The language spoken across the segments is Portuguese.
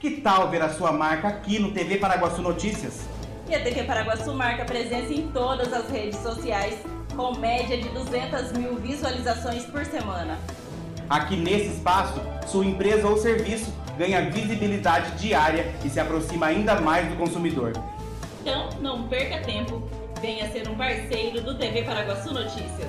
Que tal ver a sua marca aqui no TV Paraguaçu Notícias? E a TV Paraguaçu marca presença em todas as redes sociais, com média de 200 mil visualizações por semana. Aqui nesse espaço, sua empresa ou serviço ganha visibilidade diária e se aproxima ainda mais do consumidor. Então, não perca tempo. Venha ser um parceiro do TV Paraguaçu Notícias.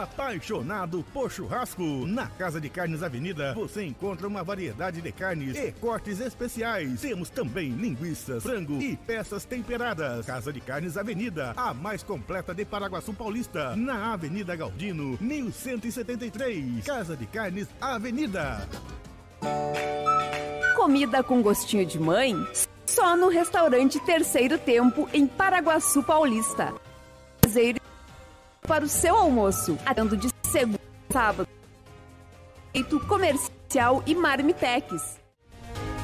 Apaixonado por churrasco? Na Casa de Carnes Avenida você encontra uma variedade de carnes e cortes especiais. Temos também linguiças, frango e peças temperadas. Casa de Carnes Avenida, a mais completa de Paraguaçu Paulista, na Avenida Galdino, 1173. Casa de Carnes Avenida. Comida com gostinho de mãe? Só no restaurante Terceiro Tempo, em Paraguaçu Paulista. Para o seu almoço, atendo de segunda a sábado. Feito comercial e marmitex.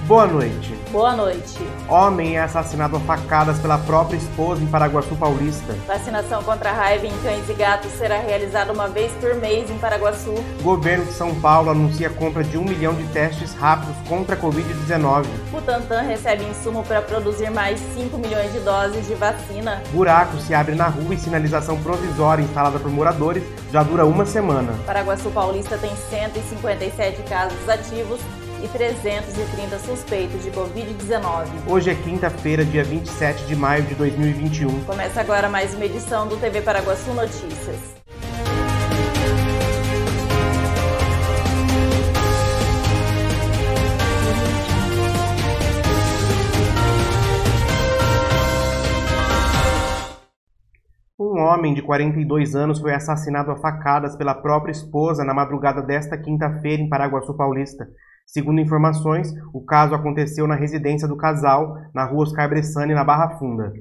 Boa noite. Boa noite. Homem é assassinado a facadas pela própria esposa em Paraguaçu Paulista. Vacinação contra a raiva em cães e gatos será realizada uma vez por mês em Paraguaçu. Governo de São Paulo anuncia a compra de um milhão de testes rápidos contra a Covid-19. Butantan recebe insumo para produzir mais 5 milhões de doses de vacina. Buraco se abre na rua e sinalização provisória instalada por moradores já dura uma semana. Paraguaçu Paulista tem 157 casos ativos e 330 suspeitos de Covid-19. Hoje é quinta-feira, dia 27 de maio de 2021. Começa agora mais uma edição do TV Paraguaçu Notícias. Um homem de 42 anos foi assassinado a facadas pela própria esposa na madrugada desta quinta-feira em Paraguaçu Paulista. Segundo informações, o caso aconteceu na residência do casal, na rua Oscar Bressani, na Barra Funda.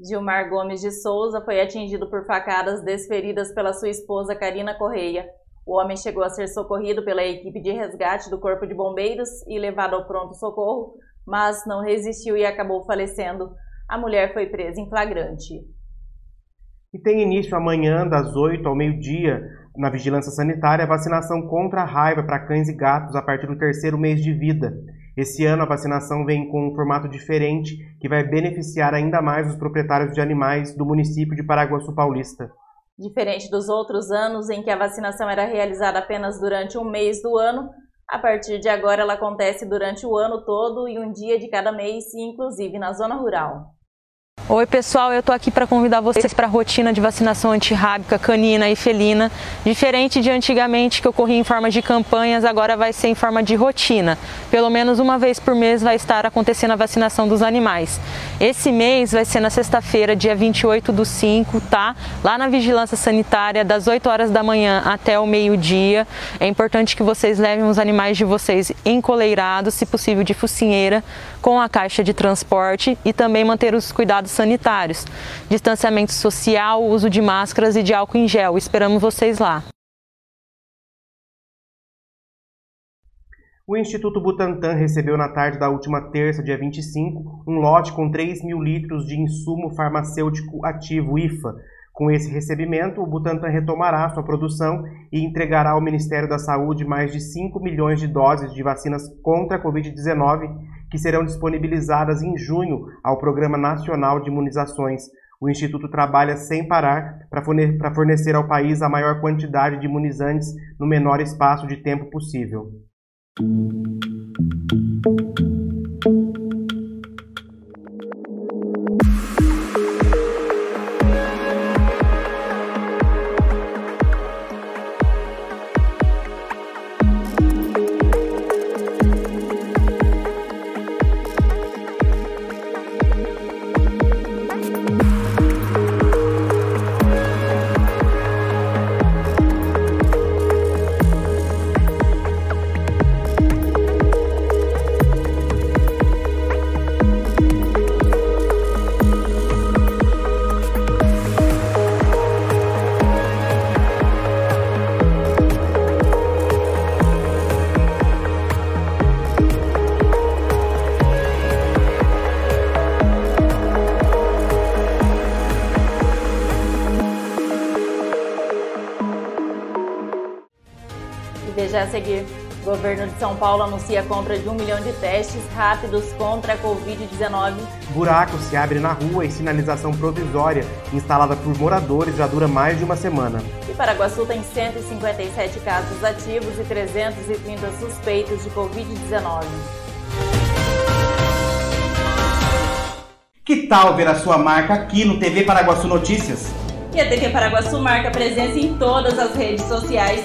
Gilmar Gomes de Souza foi atingido por facadas desferidas pela sua esposa Karina Correia. O homem chegou a ser socorrido pela equipe de resgate do Corpo de Bombeiros e levado ao pronto-socorro, mas não resistiu e acabou falecendo. A mulher foi presa em flagrante. E tem início amanhã, das 8 ao meio-dia, na vigilância sanitária, a vacinação contra a raiva para cães e gatos a partir do terceiro mês de vida. Esse ano a vacinação vem com um formato diferente que vai beneficiar ainda mais os proprietários de animais do município de Paraguaçu Paulista. Diferente dos outros anos em que a vacinação era realizada apenas durante um mês do ano, a partir de agora ela acontece durante o ano todo e um dia de cada mês, inclusive na zona rural. Oi pessoal, eu estou aqui para convidar vocês para a rotina de vacinação antirrábica canina e felina. Diferente de antigamente que ocorria em forma de campanhas, agora vai ser em forma de rotina. Pelo menos uma vez por mês vai estar acontecendo a vacinação dos animais. Esse mês vai ser na sexta-feira, dia 28 do 5, tá? Lá na Vigilância Sanitária, das 8 horas da manhã até o meio-dia. É importante que vocês levem os animais de vocês encoleirados, se possível de focinheira, com a caixa de transporte e também manter os cuidados sanitários, distanciamento social, uso de máscaras e de álcool em gel. Esperamos vocês lá. O Instituto Butantan recebeu na tarde da última terça, dia 25, um lote com 3 mil litros de insumo farmacêutico ativo IFA. Com esse recebimento, o Butantan retomará sua produção e entregará ao Ministério da Saúde mais de 5 milhões de doses de vacinas contra a Covid-19 que serão disponibilizadas em junho ao Programa Nacional de Imunizações. O Instituto trabalha sem parar para fornecer ao país a maior quantidade de imunizantes no menor espaço de tempo possível. A seguir. O governo de São Paulo anuncia a compra de um milhão de testes rápidos contra a Covid-19. Buraco se abre na rua e sinalização provisória instalada por moradores já dura mais de uma semana. E Paraguaçu tem 157 casos ativos e 330 suspeitos de Covid-19. Que tal ver a sua marca aqui no TV Paraguaçu Notícias? E a TV Paraguaçu marca presença em todas as redes sociais,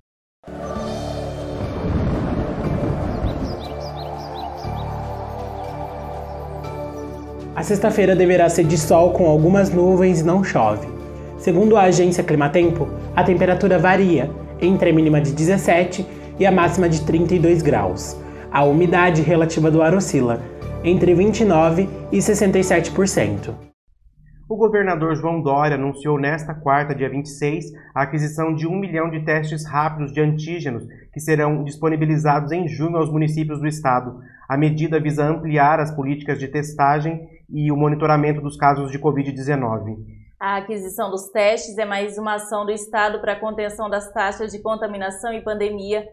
A sexta-feira deverá ser de sol com algumas nuvens e não chove. Segundo a agência Climatempo, a temperatura varia entre a mínima de 17 e a máxima de 32 graus. A umidade relativa do ar oscila entre 29 e 67%. O governador João Dória anunciou nesta quarta, dia 26, a aquisição de um milhão de testes rápidos de antígenos que serão disponibilizados em junho aos municípios do estado. A medida visa ampliar as políticas de testagem e o monitoramento dos casos de Covid-19. A aquisição dos testes é mais uma ação do Estado para a contenção das taxas de contaminação e pandemia,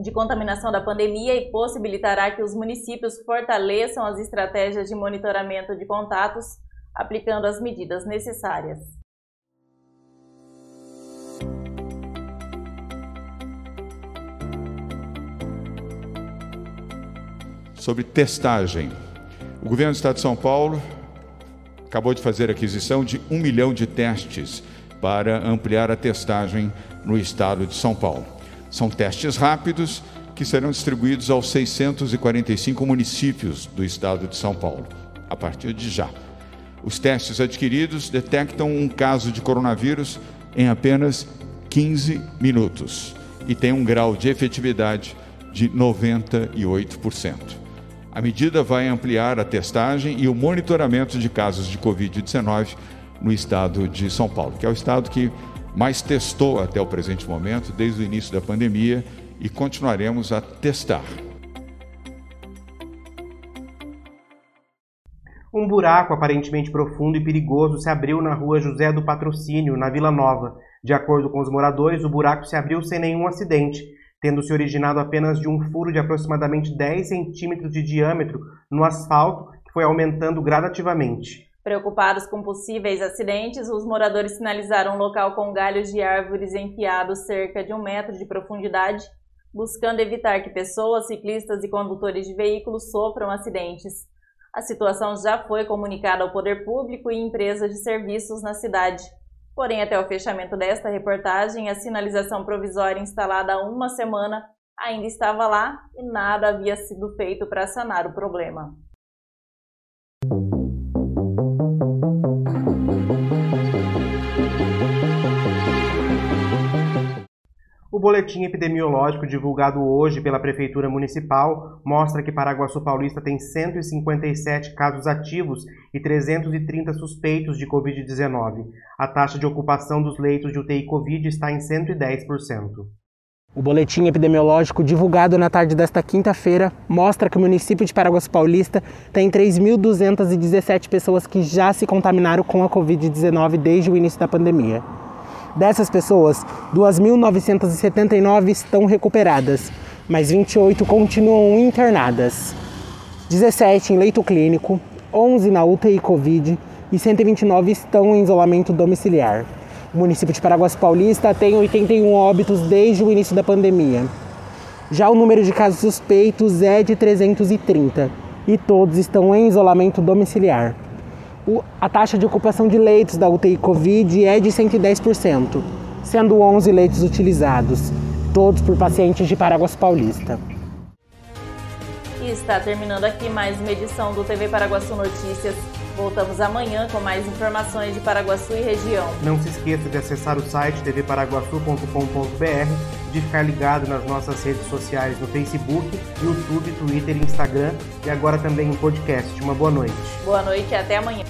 de contaminação da pandemia e possibilitará que os municípios fortaleçam as estratégias de monitoramento de contatos, aplicando as medidas necessárias. Sobre testagem. O governo do Estado de São Paulo acabou de fazer aquisição de um milhão de testes para ampliar a testagem no estado de São Paulo. São testes rápidos que serão distribuídos aos 645 municípios do estado de São Paulo, a partir de já. Os testes adquiridos detectam um caso de coronavírus em apenas 15 minutos e tem um grau de efetividade de 98%. A medida vai ampliar a testagem e o monitoramento de casos de Covid-19 no estado de São Paulo, que é o estado que mais testou até o presente momento, desde o início da pandemia, e continuaremos a testar. Um buraco aparentemente profundo e perigoso se abriu na rua José do Patrocínio, na Vila Nova. De acordo com os moradores, o buraco se abriu sem nenhum acidente, tendo se originado apenas de um furo de aproximadamente 10 centímetros de diâmetro no asfalto, que foi aumentando gradativamente. Preocupados com possíveis acidentes, os moradores sinalizaram um local com galhos de árvores enfiados cerca de um metro de profundidade, buscando evitar que pessoas, ciclistas e condutores de veículos sofram acidentes. A situação já foi comunicada ao poder público e empresas de serviços na cidade. Porém, até o fechamento desta reportagem, a sinalização provisória instalada há uma semana ainda estava lá e nada havia sido feito para sanar o problema. O boletim epidemiológico divulgado hoje pela Prefeitura Municipal mostra que Paraguaçu Paulista tem 157 casos ativos e 330 suspeitos de Covid-19. A taxa de ocupação dos leitos de UTI Covid está em 110%. O boletim epidemiológico divulgado na tarde desta quinta-feira mostra que o município de Paraguaçu Paulista tem 3.217 pessoas que já se contaminaram com a Covid-19 desde o início da pandemia. Dessas pessoas, 2.979 estão recuperadas, mas 28 continuam internadas. 17 em leito clínico, 11 na UTI Covid e 129 estão em isolamento domiciliar. O município de Paraguaçu Paulista tem 81 óbitos desde o início da pandemia. Já o número de casos suspeitos é de 330 e todos estão em isolamento domiciliar a taxa de ocupação de leitos da UTI Covid é de 110%, sendo 11 leitos utilizados, todos por pacientes de Paraguaçu Paulista. E está terminando aqui mais uma edição do TV Paraguaçu Notícias. Voltamos amanhã com mais informações de Paraguaçu e região. Não se esqueça de acessar o site tvparaguaçu.com.br de ficar ligado nas nossas redes sociais no Facebook, YouTube, Twitter e Instagram e agora também em podcast. Uma boa noite. Boa noite e até amanhã.